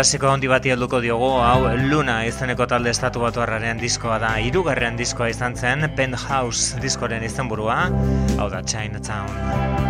Klasiko handi bati helduko diogu, hau Luna izeneko talde estatu batu diskoa da, irugarrean diskoa izan zen, Penthouse diskoren izenburua, hau da Chinatown.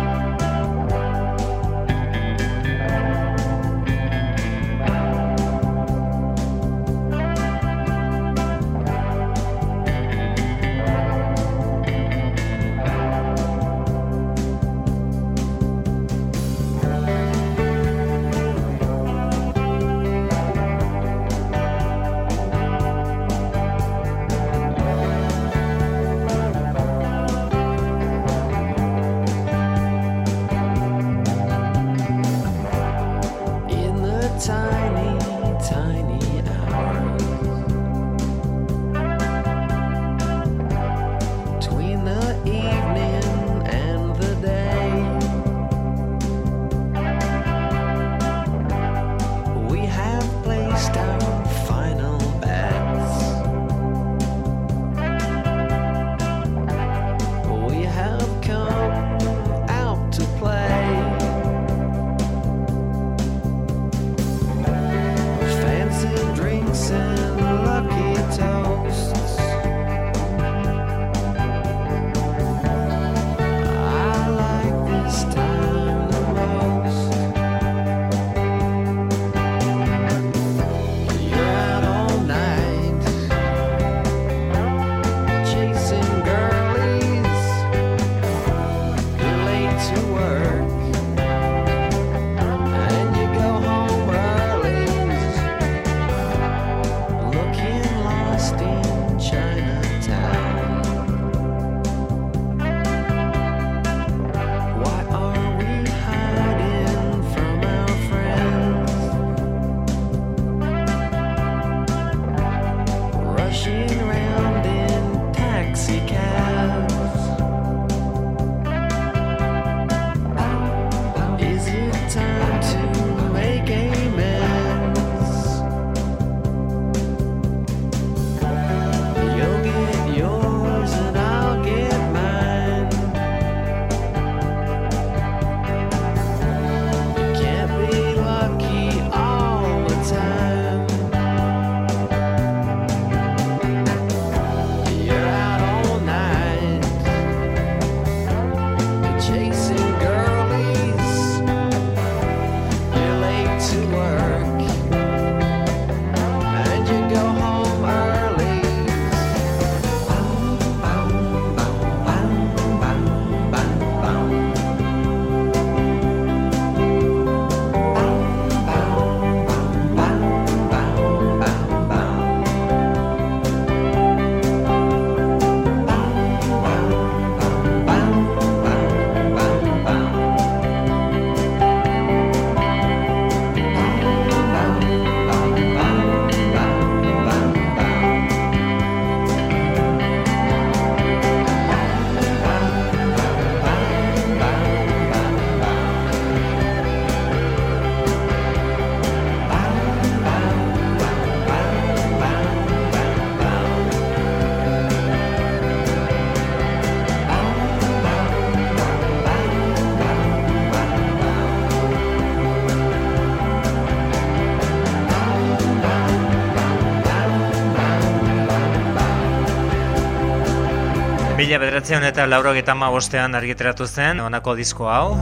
Mila bederatzen eta lauro getama bostean argiteratu zen, honako disko hau,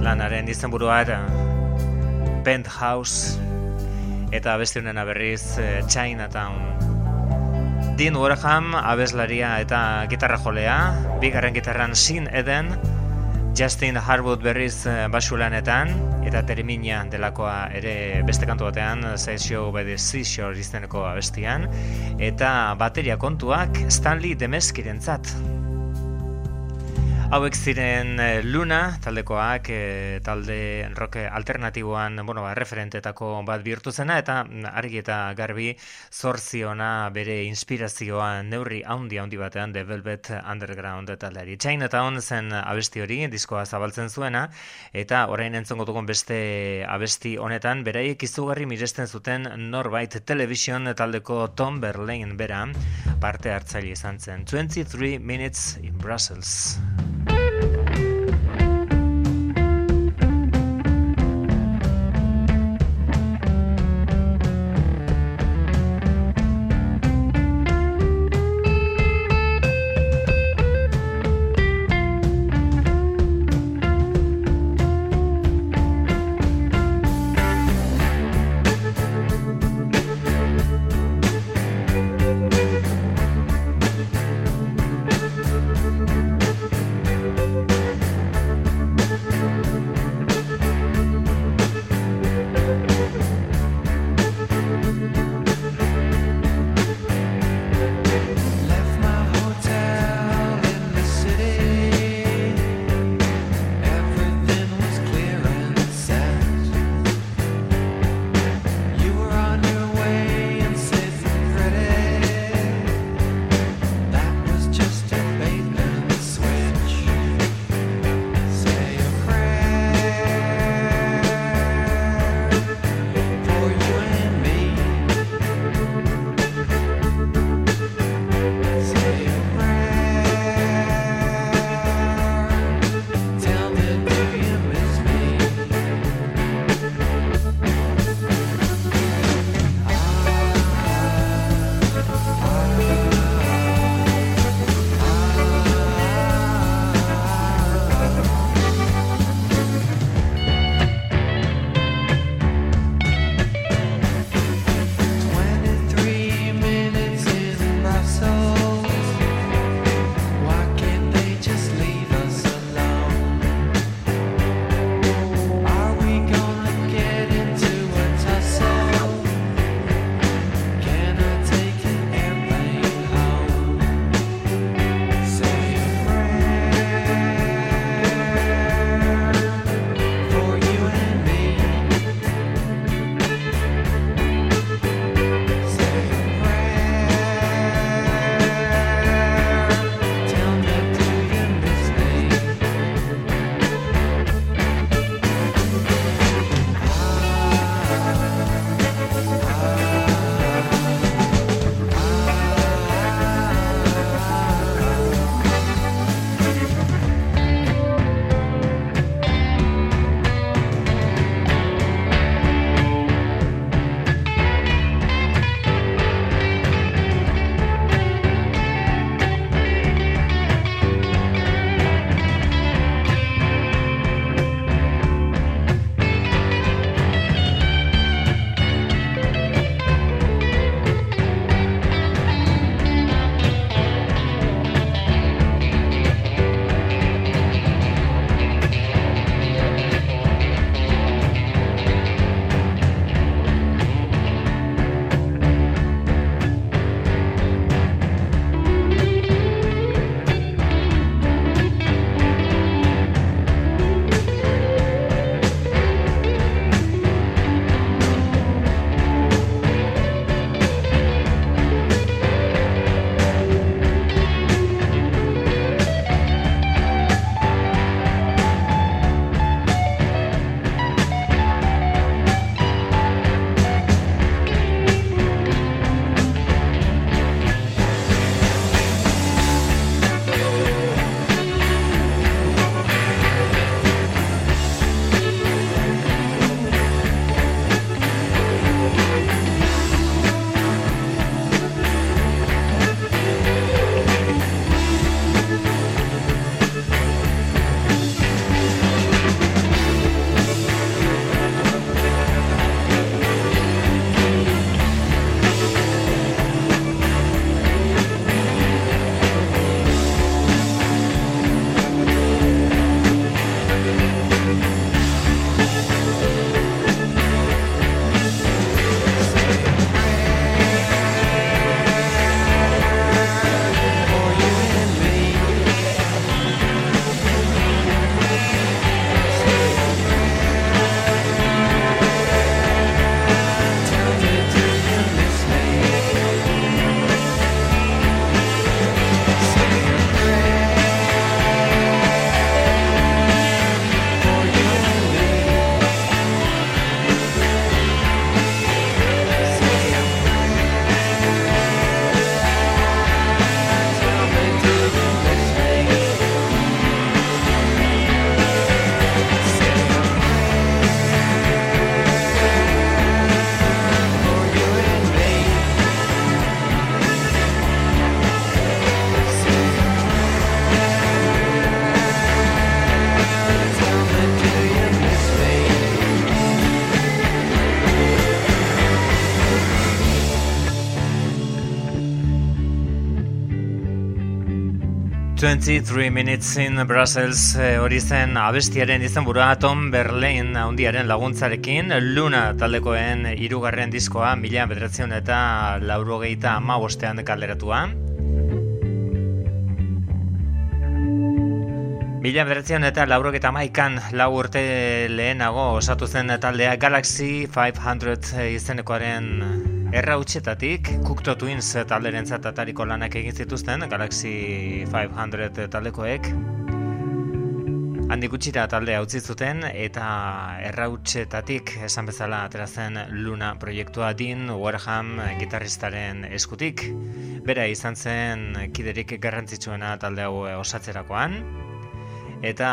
lanaren izenburua era Penthouse, eta beste honena berriz eh, Chinatown. Dean Warham, abeslaria eta gitarra jolea, bigarren gitarran Sin Eden, Justin Harwood berriz eh, basulanetan eta termina delakoa ere beste kantu batean Show by the Seashore izeneko abestian eta bateria kontuak Stanley Demeskirentzat Hauek ziren eh, Luna, taldekoak, e, talde rock alternatiboan, bueno, ba, referentetako bat bihurtu zena, eta mm, argi eta garbi zorziona bere inspirazioa neurri haundi haundi batean The Velvet Underground taldeari. Chinatown zen abesti hori, diskoa zabaltzen zuena, eta orain entzongo dugun beste abesti honetan, beraiek izugarri miresten zuten norbait television taldeko Tom Berlain bera parte hartzaile izan zen. 23 Minutes in Brussels. 23 Minutes in Brussels eh, hori zen abestiaren izan burua Tom Berlin handiaren laguntzarekin. Luna taldekoen irugarren diskoa mila bederatzen eta laurogeita ama bostean kalderatua Mila bederatzen eta laurogeita maikan lau urte lehenago osatu zen taldea Galaxy 500 izenekoaren Erra utxetatik, Kukto Twins talderen zatatariko lanak egin zituzten, Galaxy 500 taldekoek. Handi gutxira taldea utzi zuten eta erra utxetatik esan bezala aterazen Luna proiektua din Warham gitarristaren eskutik. Bera izan zen kiderik garrantzitsuena talde hau osatzerakoan. Eta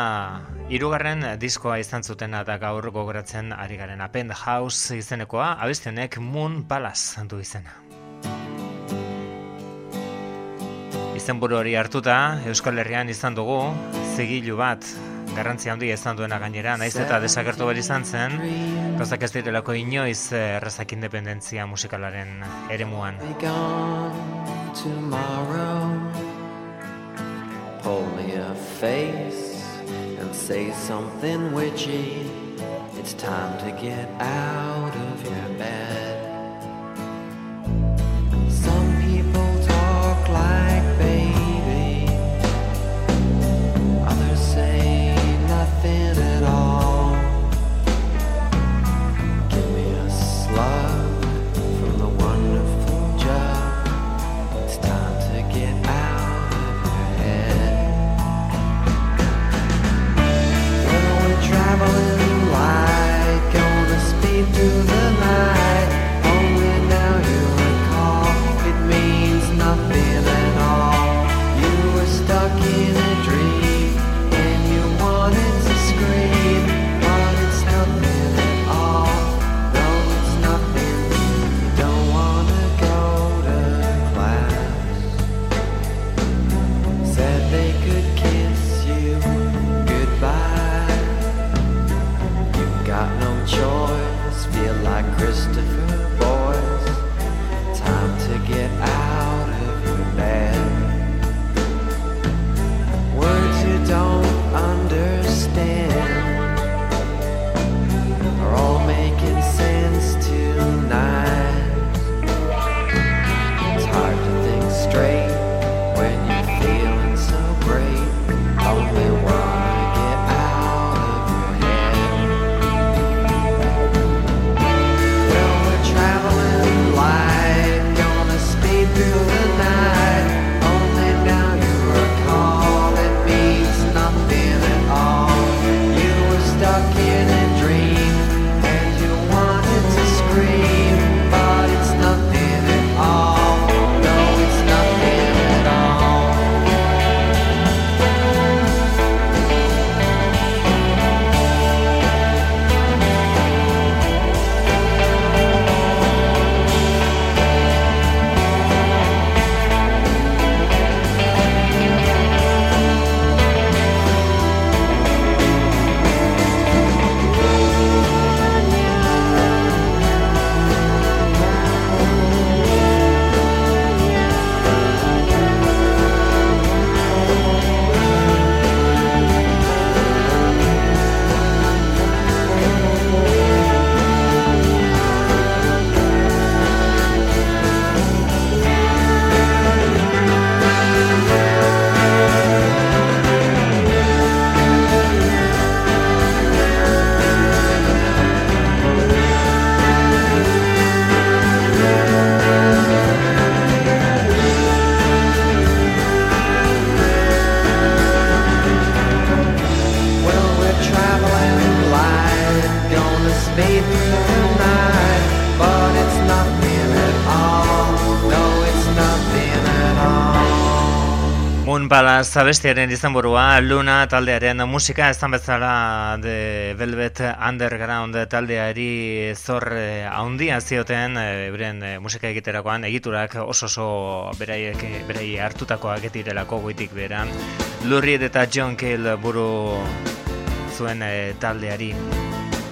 Hirugarren diskoa izan zuten eta gaur gogoratzen ari garen Append House izenekoa, abestionek Moon Palace du izena. Izen hori hartuta, Euskal Herrian izan dugu, zigilu bat, garrantzia handi izan duena gainera, naiz eta desagertu behar izan zen, gozak ez direlako inoiz errazak independentzia musikalaren eremuan. Pull me a face and say something witchy. It's time to get out of your bed. Eh? Zabestiaren izan burua, Luna taldearen musika, ez bezala de Velvet Underground taldeari zor eh, handia zioten, e, beren eh, musika egiterakoan, egiturak oso oso beraiek, berai hartutakoak etirelako goitik bera. Lurried eta John Cale buru zuen taldeari.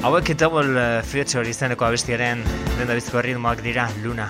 Hauek double future izeneko abestiaren, den da bizko ritmoak dira, Luna.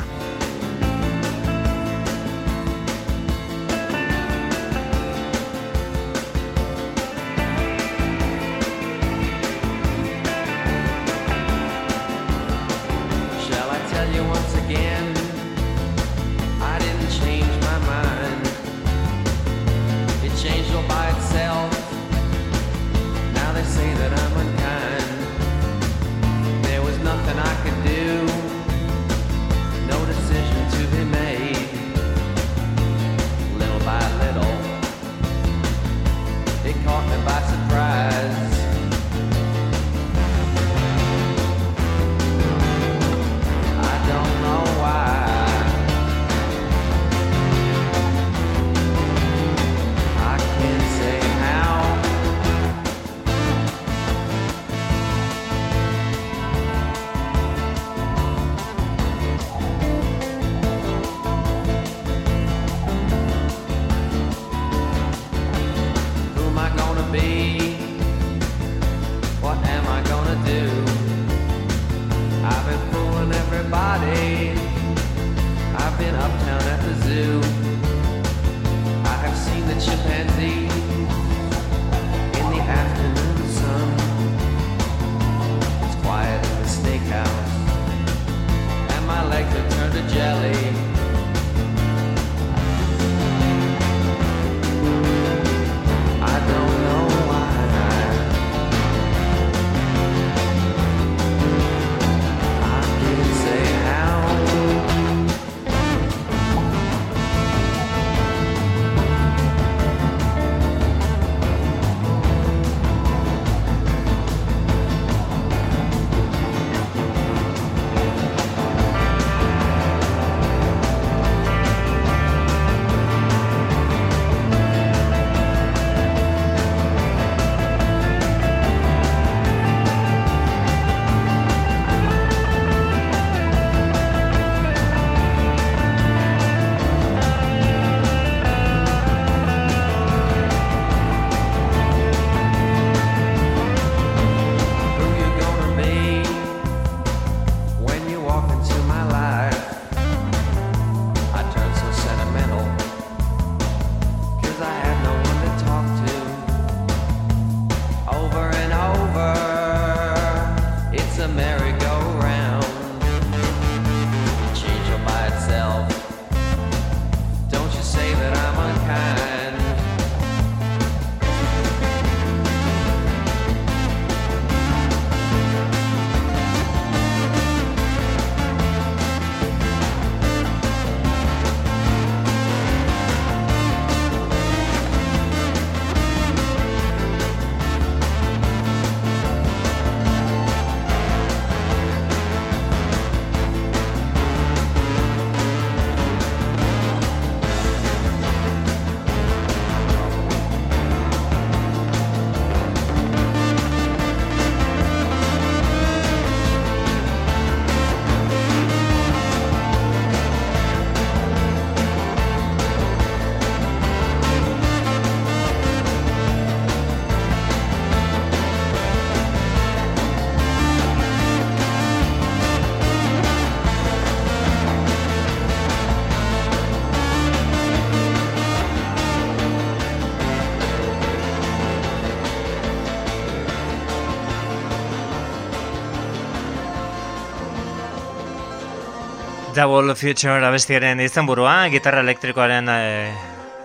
Double Future abestiaren izenburua, gitarra elektrikoaren e,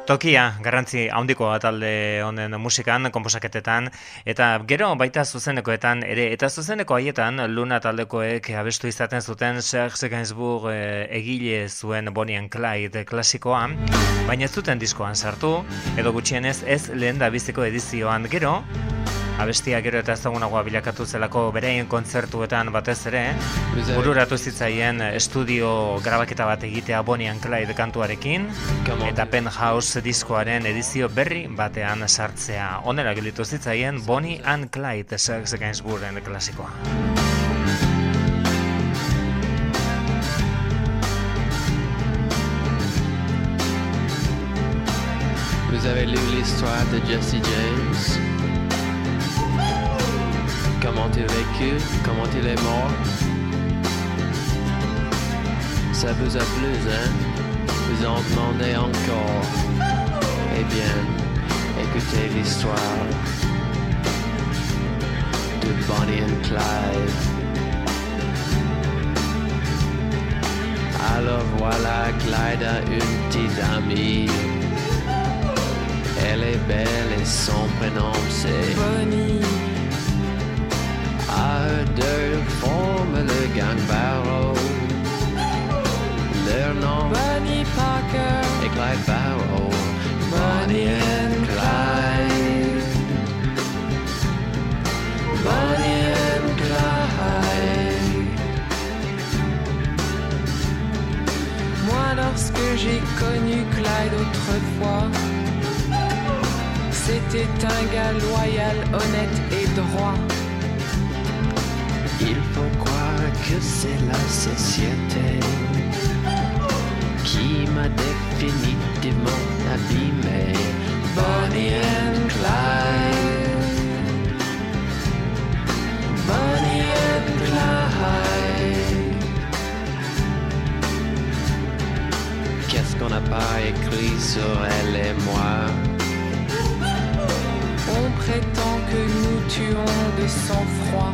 tokia, garrantzi handikoa talde honen musikan, komposaketetan, eta gero baita zuzenekoetan ere, eta zuzeneko haietan Luna taldekoek abestu izaten zuten Serge Gainsbourg e, egile zuen Bonnie and Clyde klasikoa, baina zuten diskoan sartu, edo gutxienez ez lehen da biziko edizioan. Gero, abestia gero eta ezagunagoa bilakatu zelako berein kontzertuetan batez ere, bururatu zitzaien estudio grabaketa bat egitea Bonnie and Clyde kantuarekin, eta Penthouse diskoaren edizio berri batean sartzea. Onera gilitu zitzaien Bonnie and Clyde Sex Gainsbourgen klasikoa. Vous avez lu l'histoire de Jesse James comment il vécu, comment il est mort. Ça vous a plu, hein? Vous en demandez encore. Eh bien, écoutez l'histoire de Bonnie and Clyde. Alors voilà, Clyde a une petite amie. Elle est belle et son prénom c'est Bonnie le gang Barrow. Leur nom Bonnie Parker est Clyde Barrow. Bonnie and Clyde. Bonnie and Clyde. Moi lorsque j'ai connu Clyde autrefois C'était un gars loyal, honnête et droit Il faut croire que c'est la société qui m'a définitivement abîmé. Bonnie and Clyde. Bonnie and Clyde. Qu'est-ce qu'on n'a pas écrit sur elle et moi? On prétend que nous tuons de sang-froid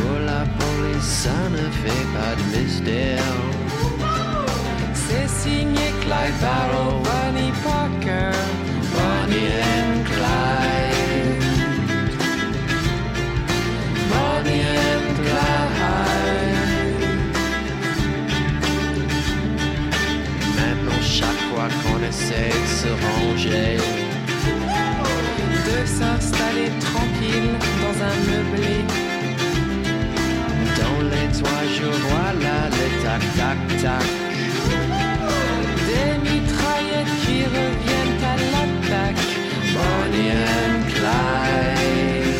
Pour la police, ça ne fait pas de mystère. C'est signé Clyde Barrow, Bonnie Parker, Bonnie and Clyde. Bonnie and Clyde. Maintenant, chaque fois qu'on essaie de se ranger, de s'installer tranquille dans un meublé dans les toits, je vois là le tac-tac-tac. Des mitraillettes qui reviennent à l'attaque. Bonnie and Clyde.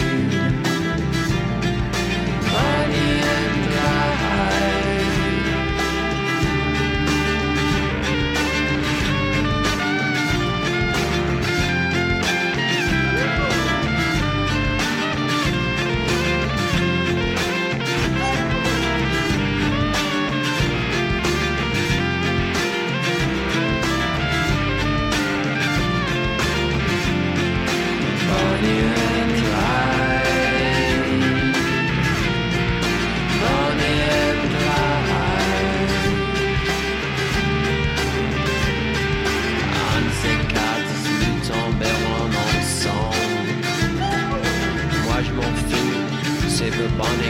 Bonnie.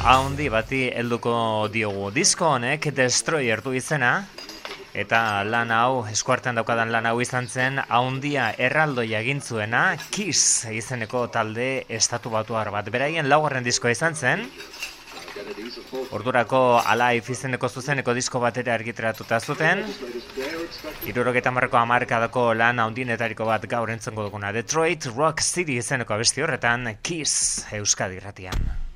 Haundi bati helduko diogu. Disko honek Destroyer du izena, eta lan hau, eskuartean daukadan lan hau izan zen, haundia erraldoia egin zuena, Kiss izeneko talde estatu batuar bat. Beraien laugarren diskoa izan zen, Ordurako Alive izeneko zuzeneko disko bat ere argitaratuta zuten. Irurogeta marreko amarkadako lan haundienetariko bat gaur entzongo duguna. Detroit Rock City izeneko abesti horretan Kiss Euskadi irratian.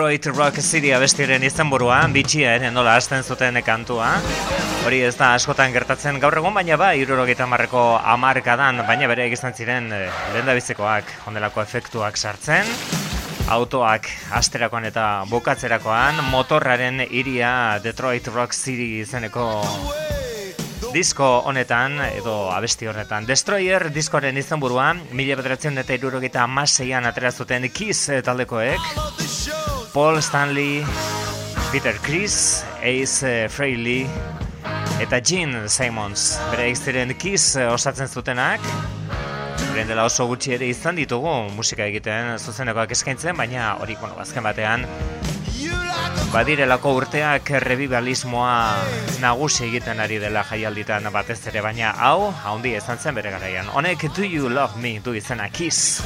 Detroit Rock City abestiren izenburua, bitxia ere nola hasten zuten kantua. Hori ez da askotan gertatzen gaur egun, baina ba, irurogeita marreko amarkadan, baina bere egizan ziren eh, lehendabizikoak ondelako efektuak sartzen. Autoak asterakoan eta bukatzerakoan, motorraren iria Detroit Rock City izeneko disko honetan, edo abesti honetan. Destroyer diskoaren izenburua, mila bederatzen eta irurogeita amaseian atera zuten Kiss taldekoek. Paul Stanley, Peter Chris, Ace Frehley eta Gene Simons. Bere ziren Kiss osatzen zutenak. Horren dela oso gutxi ere izan ditugu musika egiten zuzenekoak eskaintzen, baina hori bueno, azken batean badirelako urteak revivalismoa nagusi egiten ari dela jaialditan batez ere, baina hau, haundi izan zen bere garaian. Honek Do You Love Me du izena Kiss.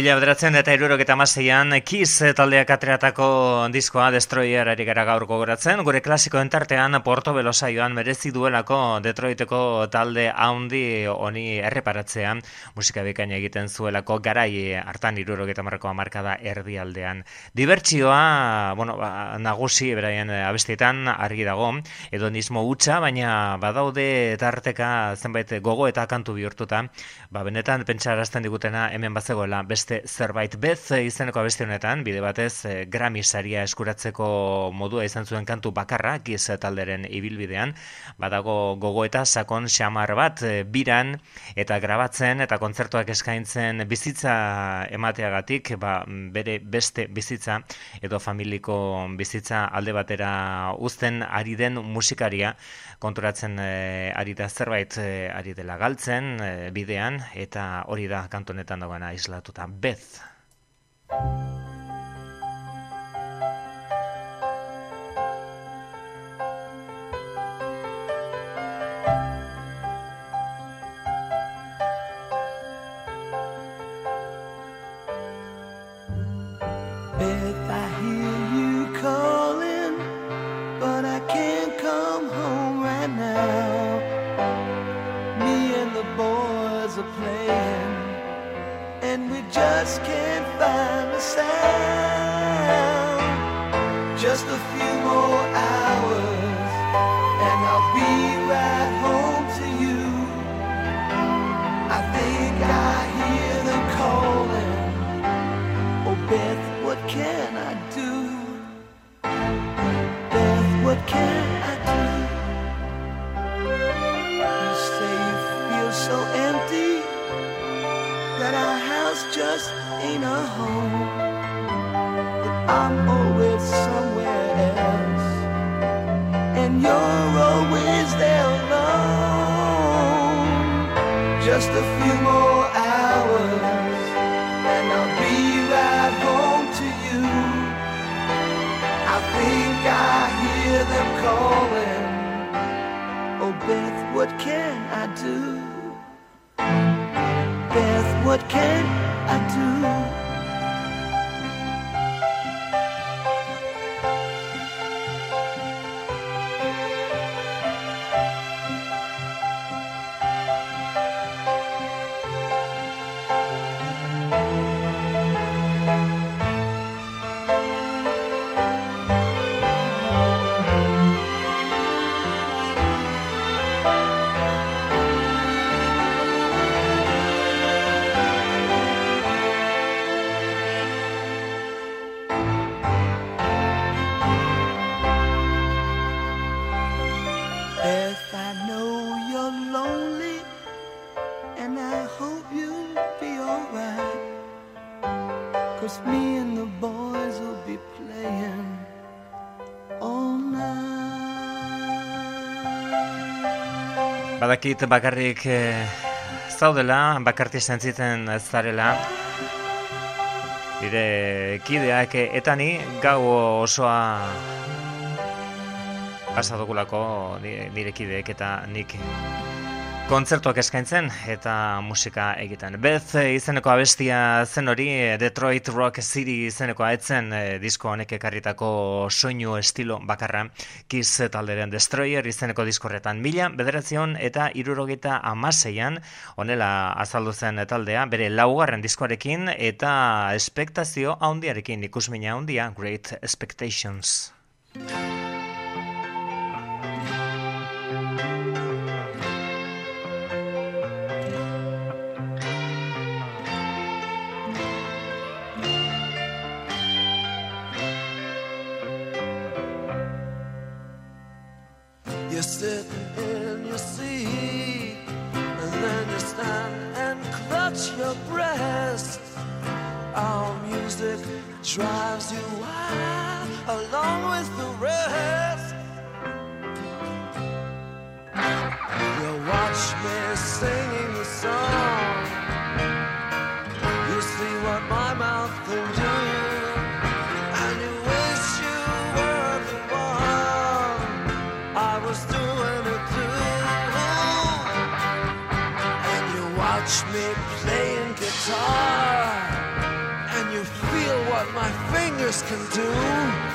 Mila bederatzen eta iruroketa amaseian Kiss taldeak atreatako diskoa Destroyer ari gara gaur gogoratzen. Gure klasiko entartean Porto saioan merezi duelako Detroiteko talde haundi honi erreparatzea musika bikaina egiten zuelako garai hartan iruroketa marrako amarkada erdialdean. Dibertsioa, bueno, ba, nagusi beraien abestietan argi dago, edonismo hutsa, baina badaude tarteka zenbait gogo eta kantu bihurtuta, ba, benetan pentsarazten digutena hemen bazegoela beste zerbait bez izeneko abesti honetan, bide batez eh, Grammy saria eskuratzeko modua izan zuen kantu bakarra, Kiss talderen ibilbidean, badago gogo eta sakon xamar bat eh, biran eta grabatzen eta kontzertuak eskaintzen bizitza emateagatik, ba, bere beste bizitza edo familiko bizitza alde batera uzten ari den musikaria. Konturatzen eh, ari da zerbait eh, ari dela galtzen eh, bidean eta hori da kantonetan dagoena islatuta Beth. badakit bakarrik e, zaudela, bakarti sentitzen zarela. Nire kideak eh, eta ni gau osoa pasadogulako nire kideek eta nik kontzertuak eskaintzen eta musika egiten. Beth izeneko abestia zen hori Detroit Rock City izeneko etzen e, eh, disko honek ekarritako soinu estilo bakarra Kiss talderen Destroyer izeneko diskorretan mila bederatzion eta irurogeita amaseian honela azaldu zen taldea bere laugarren diskoarekin eta espektazio haundiarekin ikusmina handia Great Expectations. you sit and you see. do?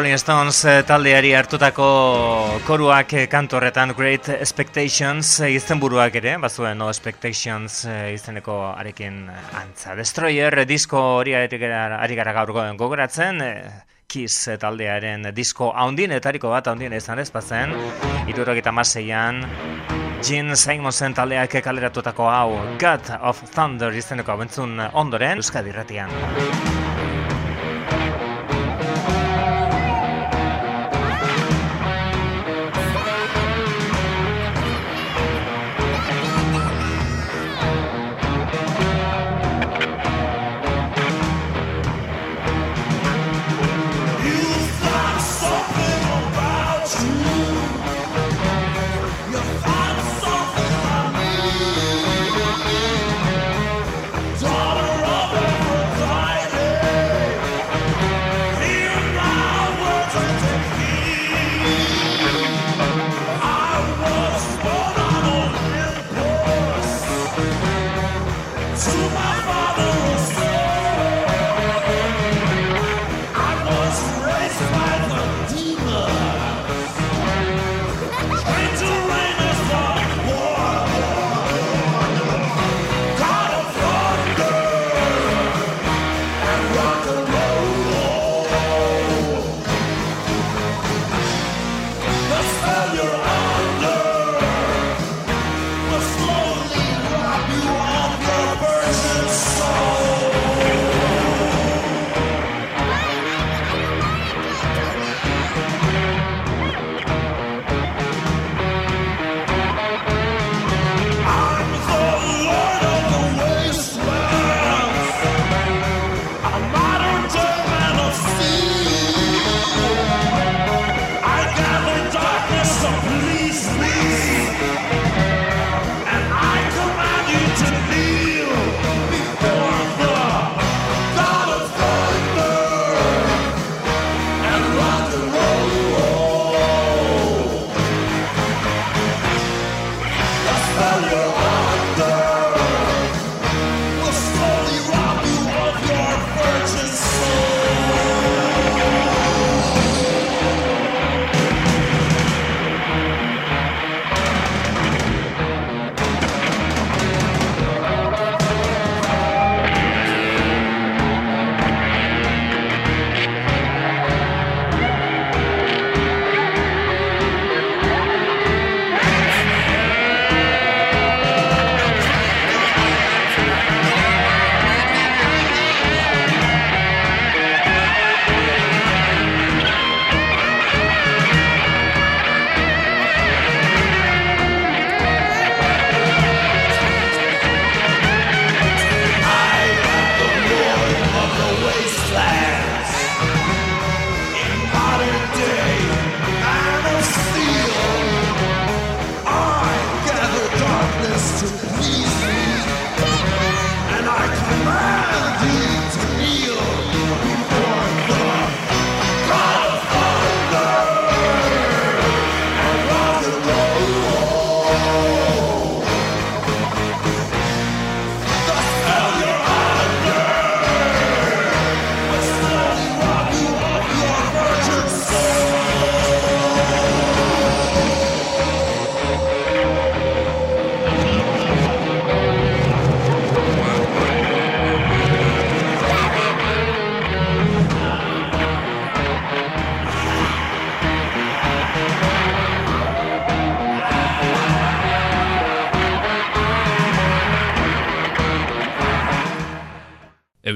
Rolling Stones eh, taldeari hartutako koruak eh, kantu horretan Great Expectations eh, izenburuak ere, bazuen No Expectations izeneko arekin antza. Destroyer disko hori ari gara, gaur gogoratzen, eh, Kiss taldearen disko haundienetariko bat haundien izan ez bazen, irurogeita maseian, Gene Simonsen taldeak kaleratutako hau God of Thunder izeneko abentzun ondoren Euskadi irratian.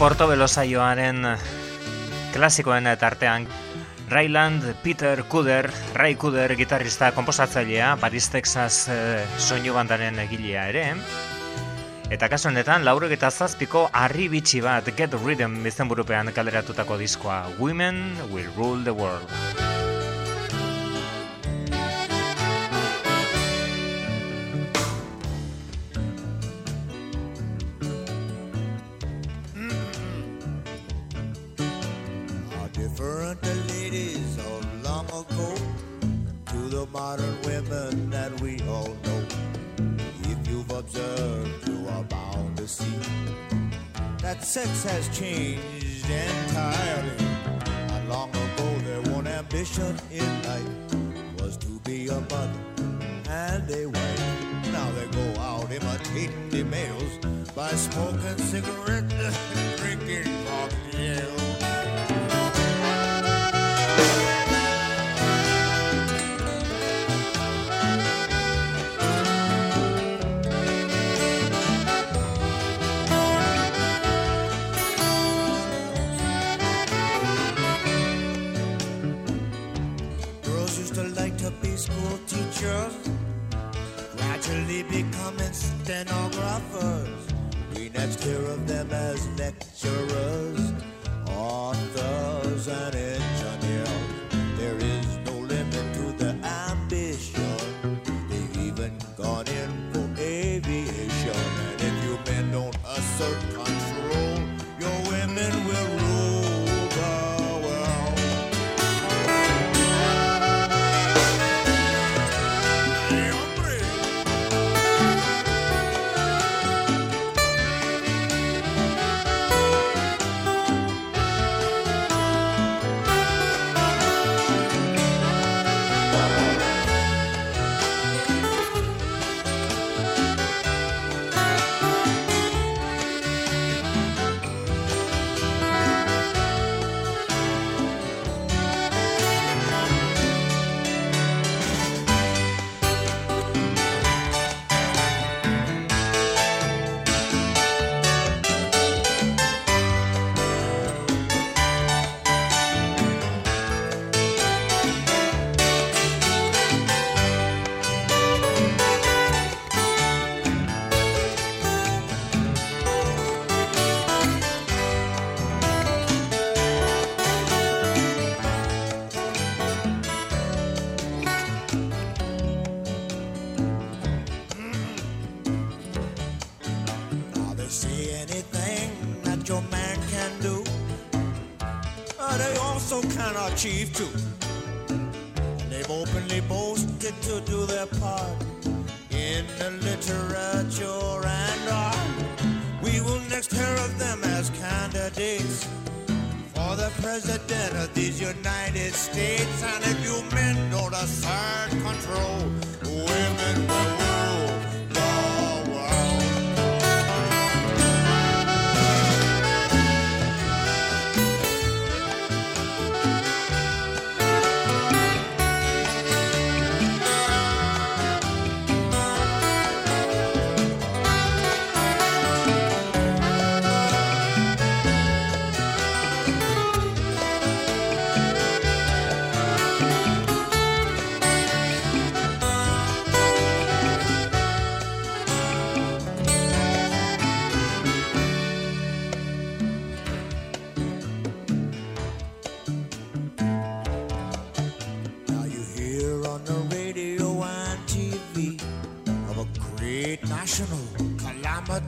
Portobelo saioaren klasikoen tartean Rayland Peter Kuder, Ray Kuder gitarrista komposatzailea, Paris Texas eh, soinu bandaren egilea ere. Eta kasu honetan, laurek eta zazpiko harri bitxi bat Get Rhythm izenburupean kaleratutako diskoa Women Will Rule the World. Now they go out imitating the males by smoking cigarettes and drinking cocktails. Becoming stenographers. We next hear of them as lecturers,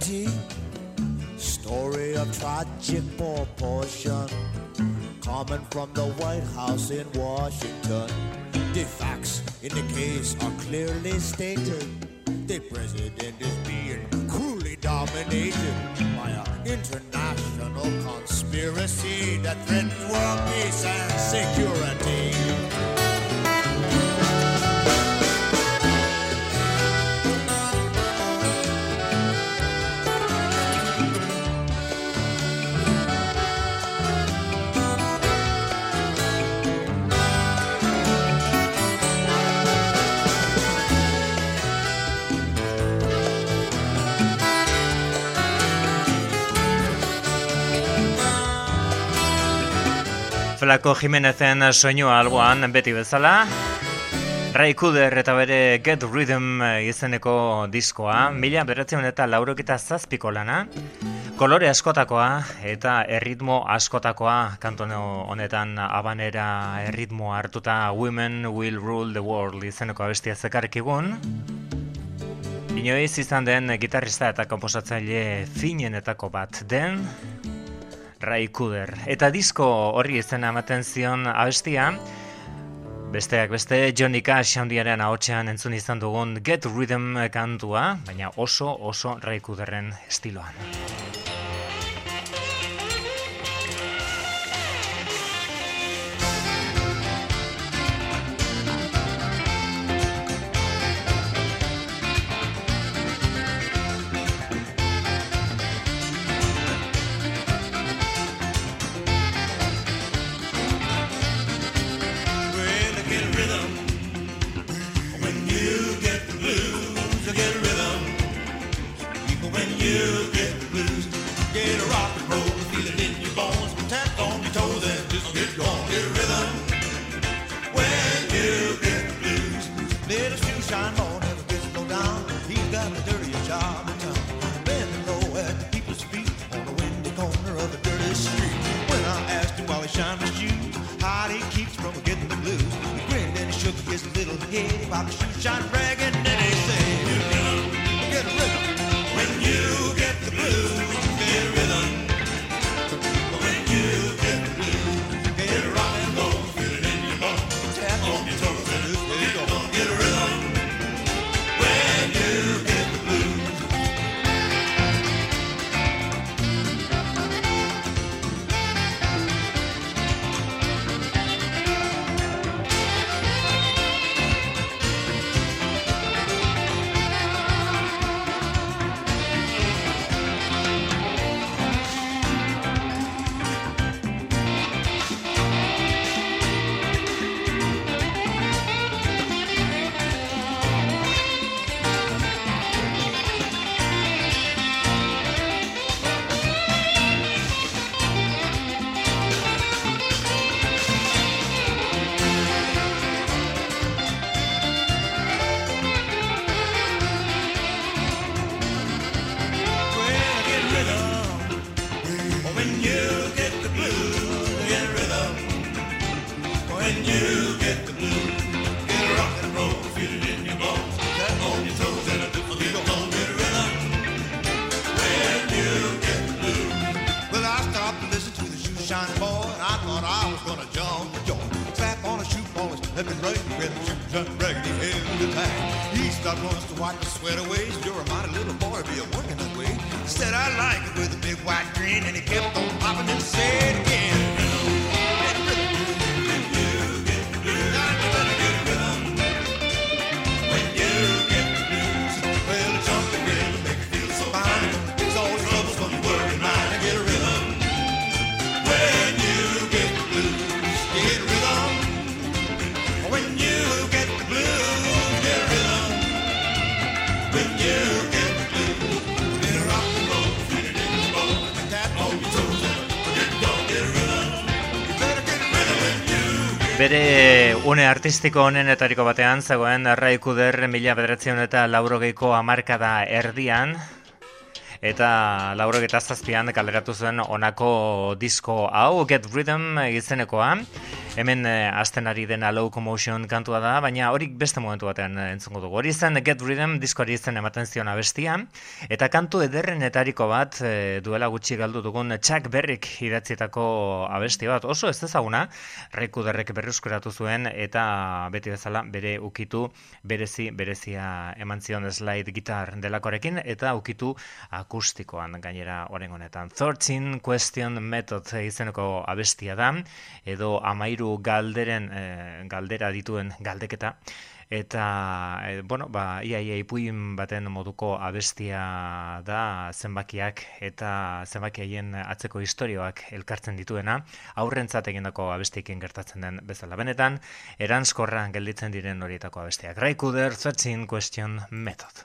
calamity. Story of tragic proportion coming from the White House in Washington. The facts in the case are clearly stated. The president is being cruelly dominated by an international conspiracy that threatens world peace and security. Flaco Jimenezen soinua alboan beti bezala. Ray Cooder eta bere Get Rhythm izeneko diskoa, mila beratzen eta lauroketa zazpiko lana, kolore askotakoa eta erritmo askotakoa kantono honetan abanera erritmo hartuta Women Will Rule the World izeneko abestia zekarkigun. Inoiz izan den gitarrista eta komposatzaile finenetako bat den Ray Cooder. Eta disko horri izena ematen zion abestia, Besteak beste, Johnny Cash handiaren ahotsean entzun izan dugun Get Rhythm kantua, baina oso oso Ray Cooderren estiloan. Shoeshine boy never gets no down. He's got the dirtiest job in town. Bending low at the people's feet on the windy corner of a dirty street. When I asked him while he shined his shoes, how he keeps from getting the blues, he grinned and he shook his little head about the shoe shine rag Bere une artistiko honenetariko batean zegoen Ray Cooder mila bederatzen eta laurogeiko hamarkada erdian, eta laurogeta zazpian kaleratu zuen honako disko hau, Get Rhythm izenekoa, hemen eh, hasten ari dena Locomotion kantua da, baina horik beste momentu batean eh, entzungo dugu. Hori zen Get Rhythm diskoari izen ematen zion abestia, eta kantu ederrenetariko bat eh, duela gutxi galdu dugun Chuck Berrick idatzietako abesti bat, oso ez ezaguna, Rekuderrek berruskuratu zuen eta beti bezala bere ukitu berezi berezia eman zion slide gitar delakorekin eta ukitu akustikoan gainera oren honetan. 13 Question Method izeneko abestia da edo amairu galderen eh, galdera dituen galdeketa. Eta e, bueno, ba, ia, ia ipuin baten moduko abestia da zenbakiak eta zenbaki haien atzeko istorioak elkartzen dituena. Aurrentzat egindako abestiekin gertatzen den bezala. Benetan eranskorra gelditzen diren horietako abestiak. Cooder 13 Question method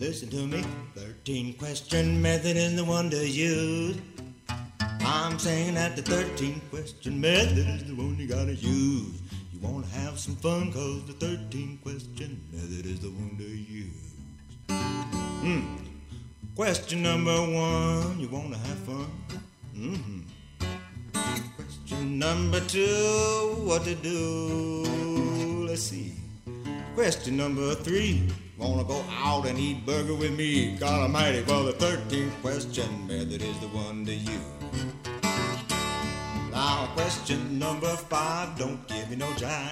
Listen to me. 13 question method is the one to use. I'm saying that the 13 question method is the one you gotta use. You wanna have some fun cause the 13 question method is the one to use. Hmm. Question number one, you wanna have fun? Mm-hmm. Question number two, what to do? Let's see. Question number three, wanna go out and eat burger with me? God Almighty, well the 13th question method is the one to you. Now question number five, don't give me no jive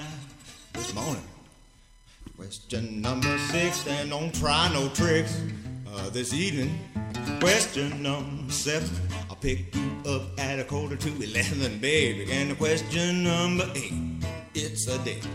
this morning. Question number six, and don't try no tricks uh, this evening. Question number seven, I'll pick you up at a quarter to eleven, baby. And question number eight, it's a date.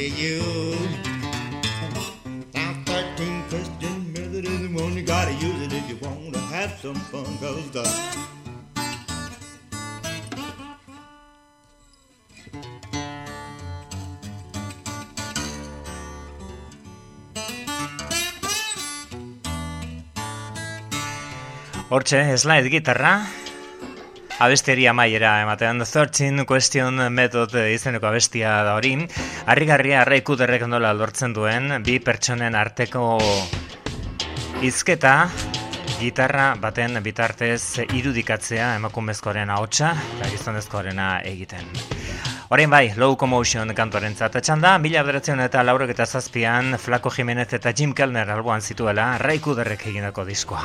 To use. Now thirteen question method is the one you gotta use it if you wanna have some fun. Cause the Hortxe, slide gitarra, abesteri amaiera ematean 13 question method izeneko abestia da hori. Harrigarria arraikuderrek nola lortzen duen bi pertsonen arteko hizketa gitarra baten bitartez irudikatzea emakumezkoaren ahotsa eta gizonezkoarena egiten. Orain bai, Low Commotion kantuaren zatetxan da, mila bederatzen eta laurok eta zazpian Flaco Jimenez eta Jim Kellner alboan zituela raikuderrek egindako diskoa.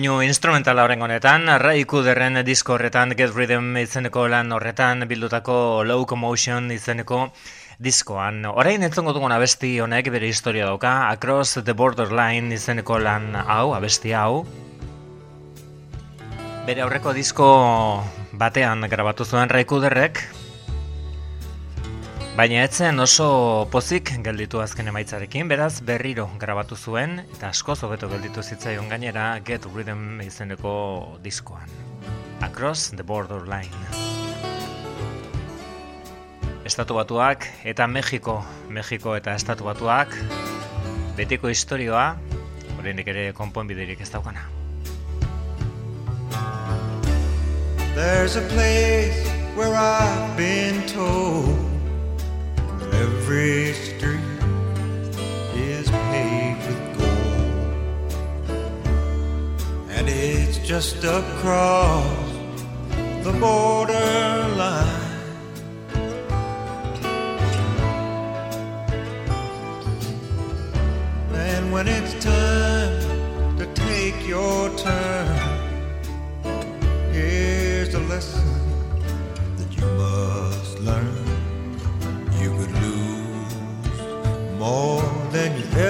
Doinu instrumentala horren honetan, Ray Cooderren disko horretan, Get Rhythm izeneko lan horretan, bildutako Locomotion izeneko diskoan. Orain entzongo dugun abesti honek bere historia dauka, Across the Borderline izeneko lan hau, abesti hau. Bere aurreko disko batean grabatu zuen Ray Cooderrek, Baina etzen oso pozik gelditu azken emaitzarekin, beraz berriro grabatu zuen eta askoz hobeto gelditu zitzaion gainera Get Rhythm izeneko diskoan. Across the Borderline. Estatu batuak eta Mexiko, Mexiko eta Estatu batuak betiko historioa, oraindik ere konponbiderik ez daukana. There's a place where I've been told every street is paved with gold, and it's just across the borderline. And when it's time to take your turn, here's a lesson that you must learn.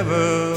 ever.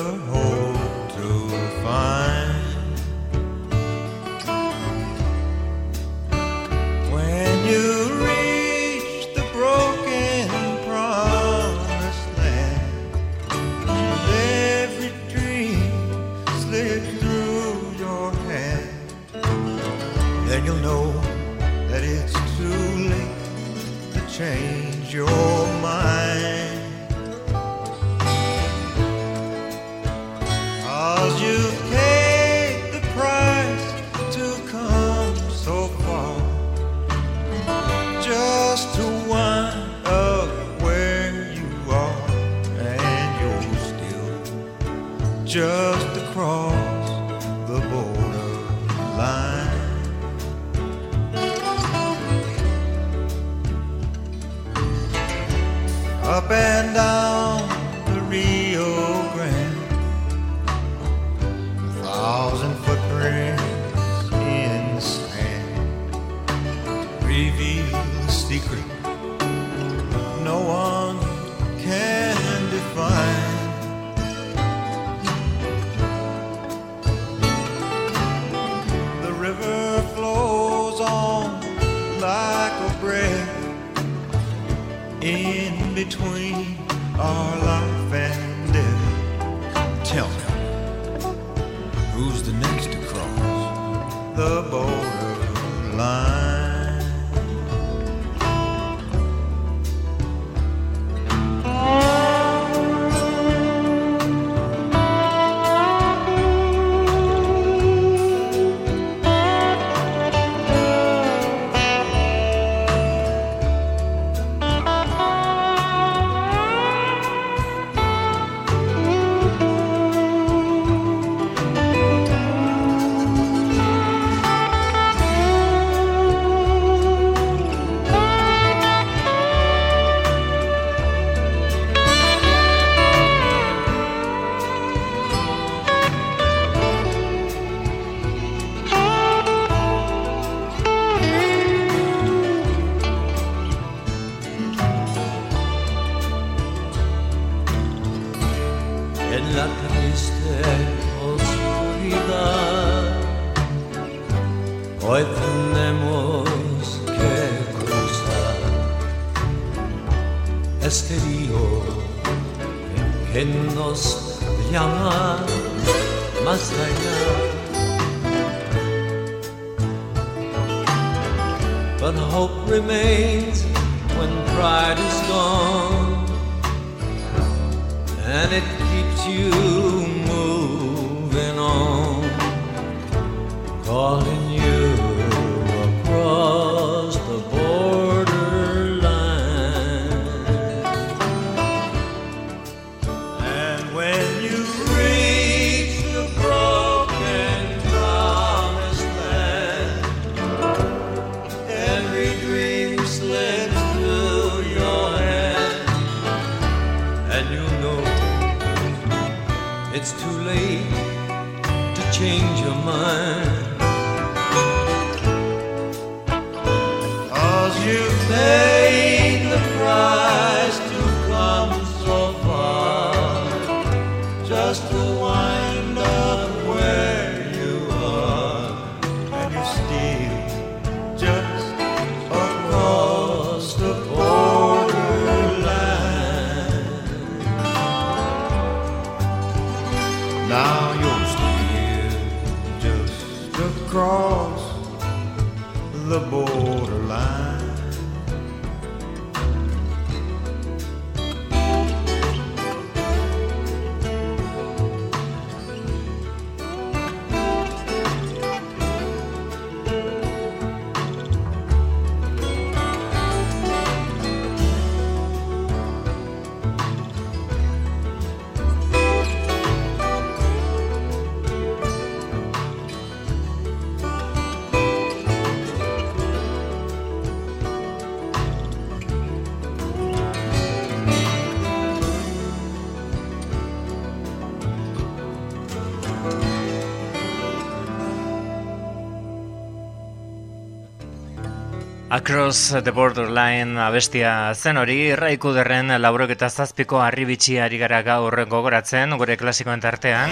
Across the Borderline abestia zen hori, raiku derren laurok eta zazpiko arribitxi ari gara gaur gogoratzen, gure klasikoen tartean.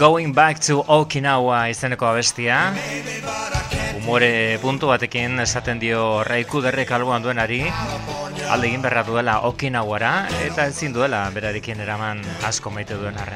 Going Back to Okinawa izeneko abestia. Umore puntu batekin esaten dio raiku derrek alboan duenari, alde egin berra duela Okinawara, eta ezin duela berarekin eraman asko maite duen arren.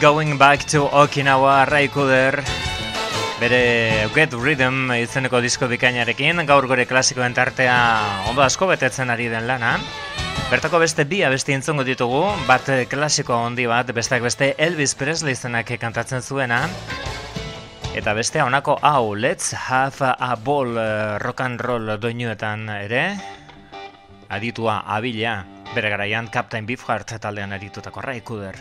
Going Back to Okinawa Raikuder bere Get Rhythm izeneko disko bikainarekin gaur gore klasikoen tartea ondo asko betetzen ari den lana. Bertako beste bi abesti entzungo ditugu, bat klasiko handi bat, besteak beste Elvis Presley izenak kantatzen zuena, eta beste honako hau, Let's Have a Ball eh, rock and roll doinuetan ere, aditua abila, bere garaian Captain Beefheart taldean aritutako Raikuder.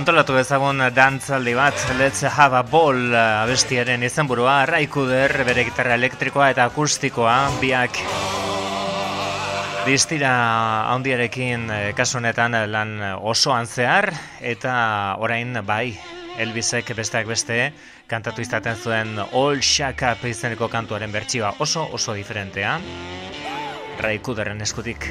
antolatu ezagun dantzaldi bat, Let's Have a Ball abestiaren izenburua, Raikuder bere gitarra elektrikoa eta akustikoa, biak Distira handiarekin eh, kasunetan lan osoan zehar, eta orain bai, Elvisek besteak beste, kantatu izaten zuen All Shack Up izeneko kantuaren bertsioa oso oso diferentea, Raikuderren eskutik.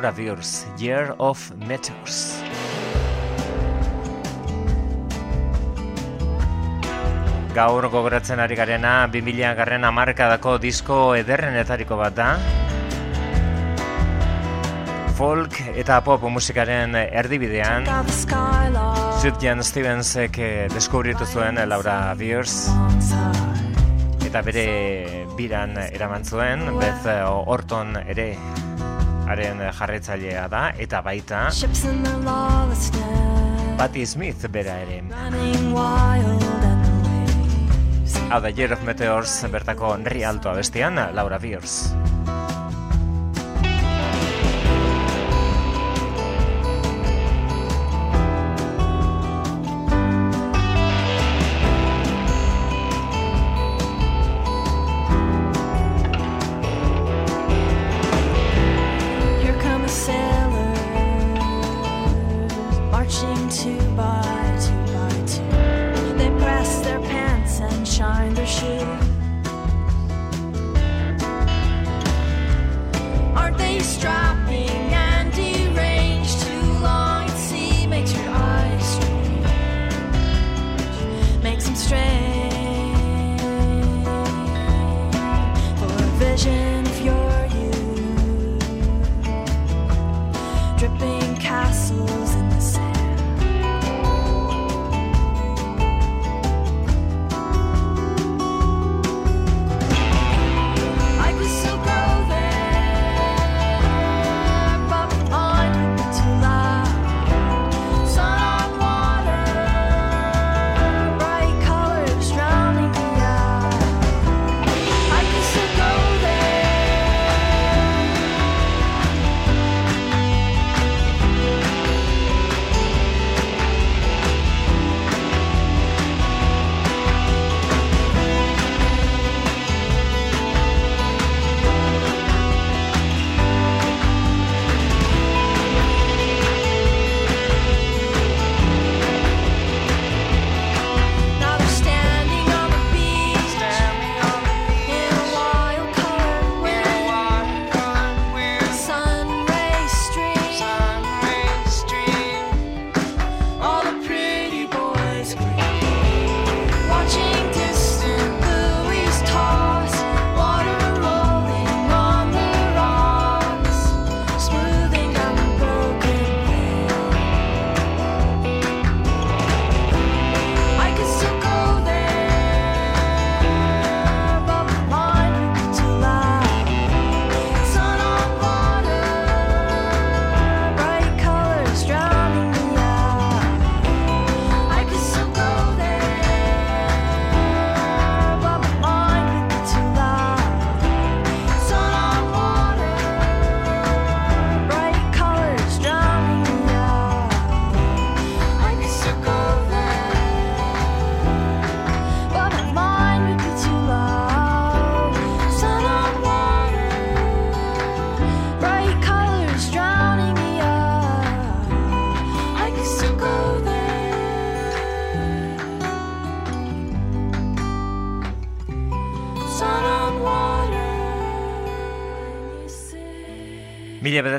Laura Diors, Year of Meteors. Gaur gogoratzen ari garena 2000 garren amarkadako disko ederrenetariko bat da. Folk eta pop musikaren erdibidean Sutjan Stevensek eh, deskubritu zuen Laura Beers eta bere biran eraman zuen Beth Orton ere haren eh, jarretzailea da eta baita Patti Smith bera ere. Hau da, Year of Meteors bertako Rialto abestian, Laura Beers. Laura Beers.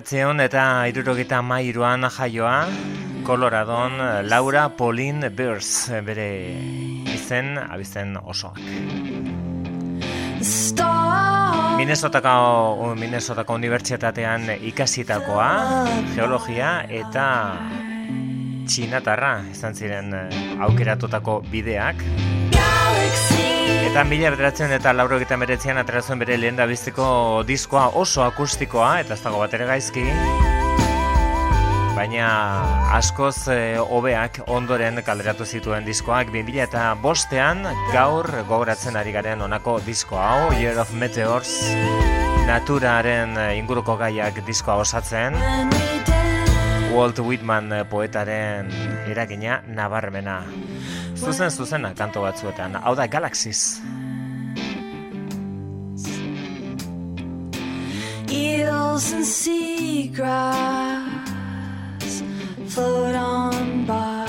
Bedatzeon eta irurogeita mairuan jaioa, Coloradon Laura Pauline Beers bere izen abizen osoak. Minnesotako, Minnesotako unibertsitatean ikasitakoa, geologia eta txinatarra izan ziren eh, aukeratutako bideak. Eta mila bederatzen eta lauro eta meretzean aterazuen bere lehen da bizteko diskoa oso akustikoa, eta ez dago bat ere gaizki. Baina askoz eh, hobeak ondoren kalderatu zituen diskoak 2000 eta bostean gaur gogoratzen ari garen honako disko hau, Year of Meteors, naturaren eh, inguruko gaiak diskoa osatzen. Walt Whitman eh, poetaren eragina nabarmena. Zuzen zuzena kanto batzuetan, hau da Galaxies. Eels and seagrass float on by.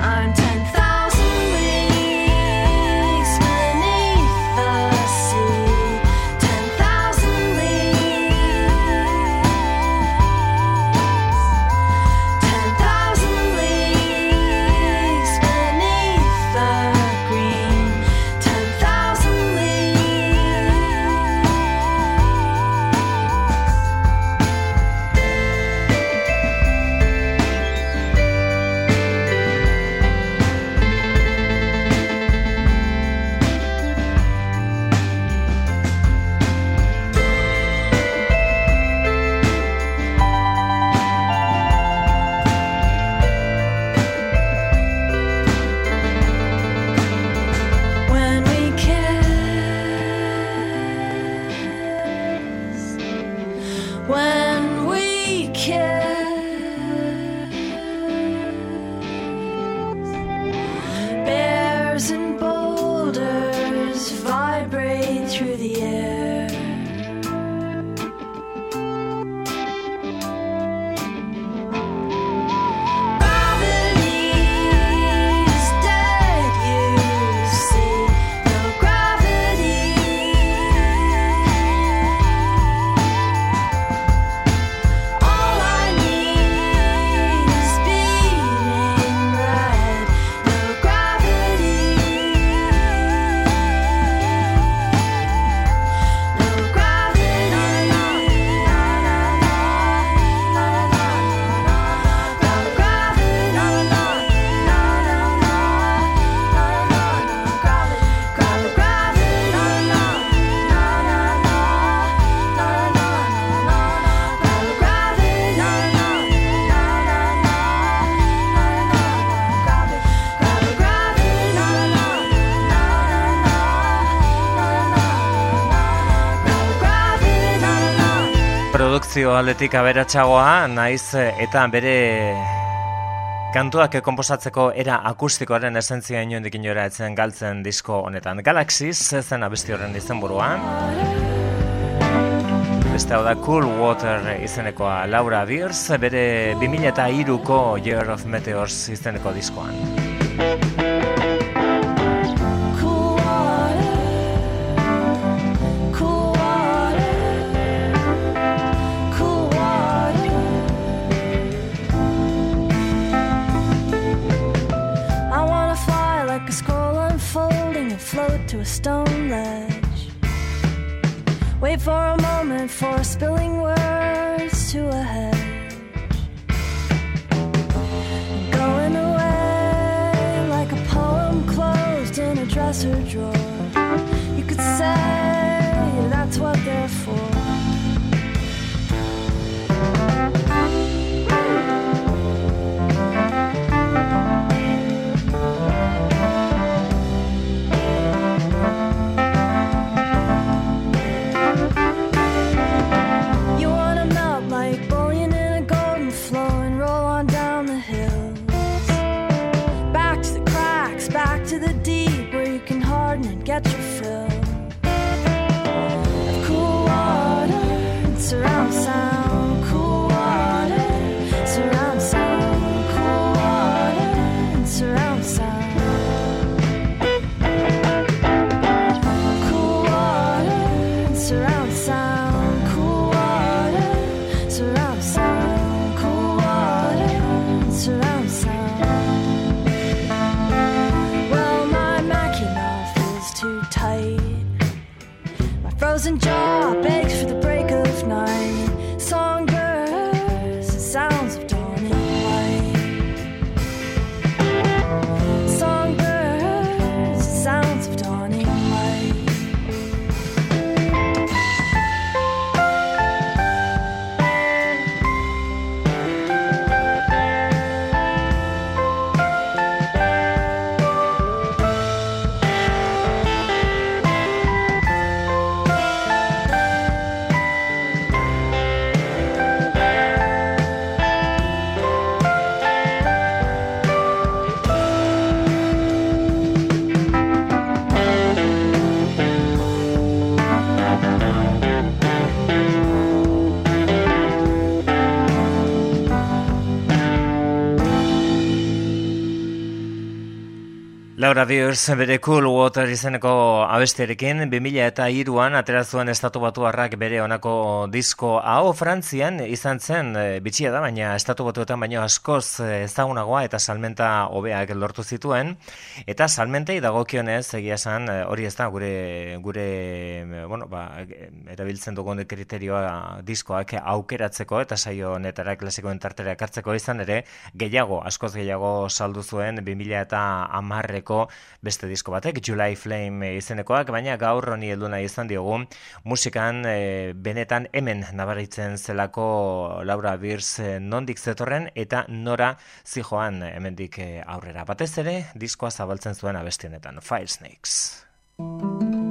I'm Produkzio aldetik aberatsagoa, naiz eh, eta bere kantuak konposatzeko era akustikoaren esentzia inondik inora etzen galtzen disko honetan. Galaxies zen abesti horren izenburua. Beste hau da Cool Water izenekoa Laura Beers, bere 2003ko Year of Meteors izeneko diskoan. Beers bere Cool Water izeneko abestiarekin 2000 eta iruan atera zuen estatu batuarrak bere honako disko hau. Frantzian izan zen e, bitxia da, baina estatu batuetan baino askoz e, ezagunagoa eta salmenta hobeak lortu zituen. Eta salmentei dagokionez egia esan e, hori ez da gure gure bueno, ba, erabiltzen dugun kriterioa diskoak aukeratzeko eta saio honetara klasikoen tartera ekartzeko izan ere gehiago, askoz gehiago saldu zuen 2000 eta amarreko beste disko batek, July Flame izenekoak, baina gaur honi heldu nahi izan diogu musikan e, benetan hemen nabaritzen zelako Laura Beers e, nondik zetorren eta nora zijoan hemendik e, aurrera. Batez ere, diskoa zabaltzen zuen abestionetan, Fire Snakes.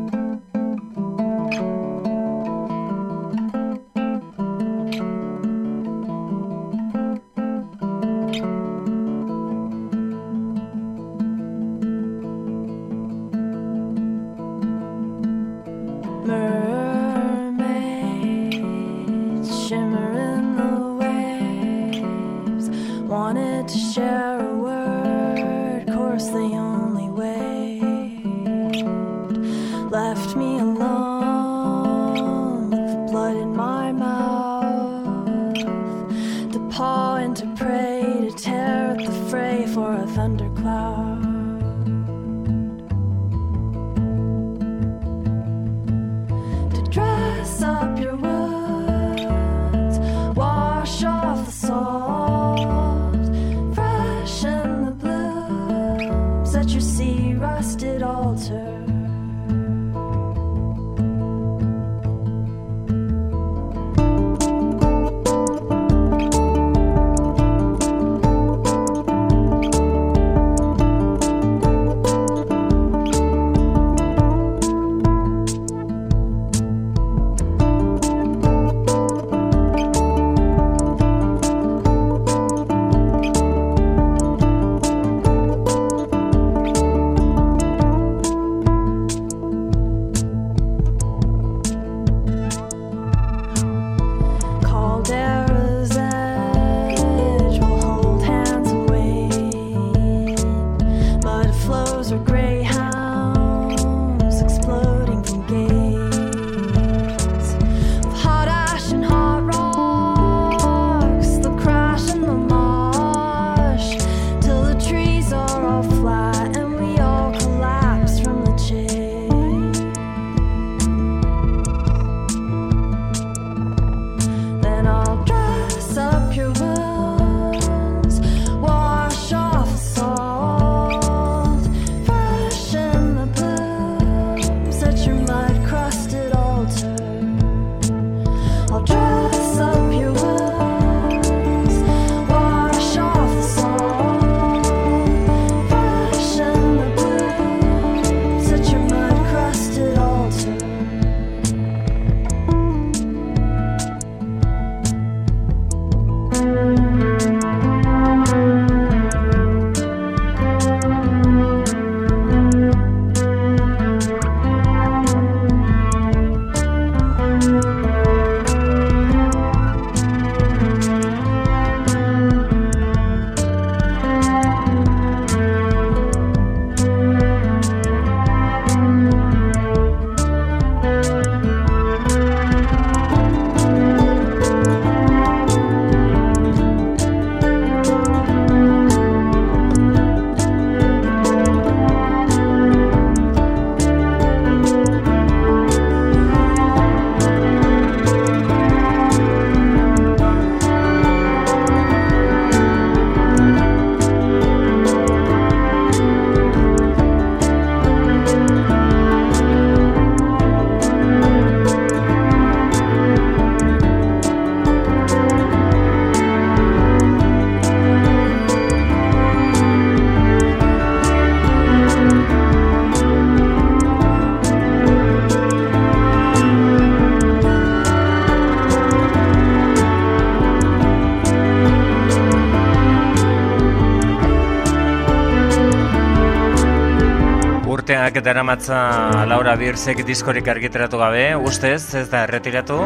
Daramatza Laura Birzek diskorik argitaratu gabe, ustez ez da erretiratu.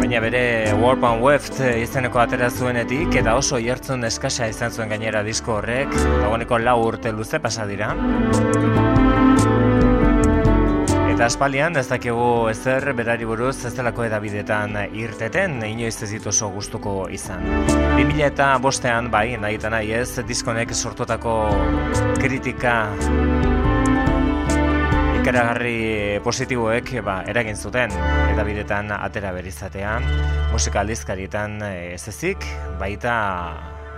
Baina bere Warp and Weft izeneko atera zuenetik eta oso jartzun eskasa izan zuen gainera disko horrek, dagoeneko lau urte luze pasa dira. Eta aspaldian ez dakigu ezer berari buruz ez delako edabidetan irteten inoiz ez ditu gustuko izan. 2000 eta bostean bai, nahi eta nahi ez, diskonek sortutako kritika ikaragarri positiboek ba, eragin zuten edabidetan atera berizatea, musika aldizkarietan eh, ez ezik, baita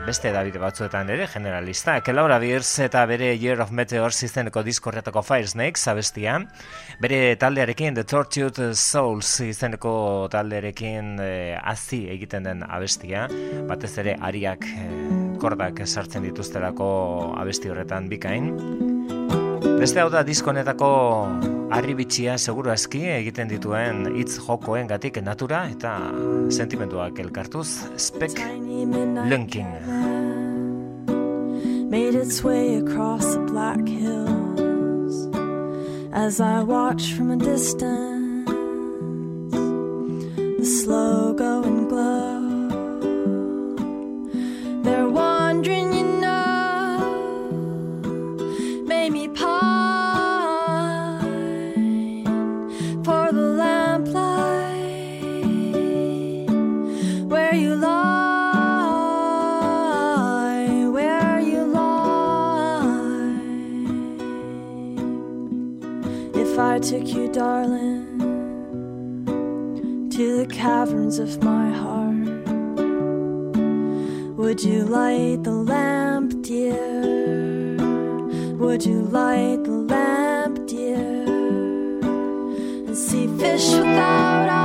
beste edabide batzuetan ere generalista. Laura Beers eta bere Year of Meteors izeneko diskorretako Fire Snakes abestia. Bere taldearekin The Tortured Souls izeneko taldearekin eh, hazi egiten den abestia. Batez ere ariak eh, kordak sartzen dituztelako abesti horretan bikain. Beste hau da diskonetako harribitxia seguru aski egiten dituen hitz jokoen gatik natura eta sentimenduak elkartuz spek lunkin. made its way across the black hills as I watch from a distance the slow going caverns of my heart, would you light the lamp, dear? Would you light the lamp, dear? And see fish without eyes,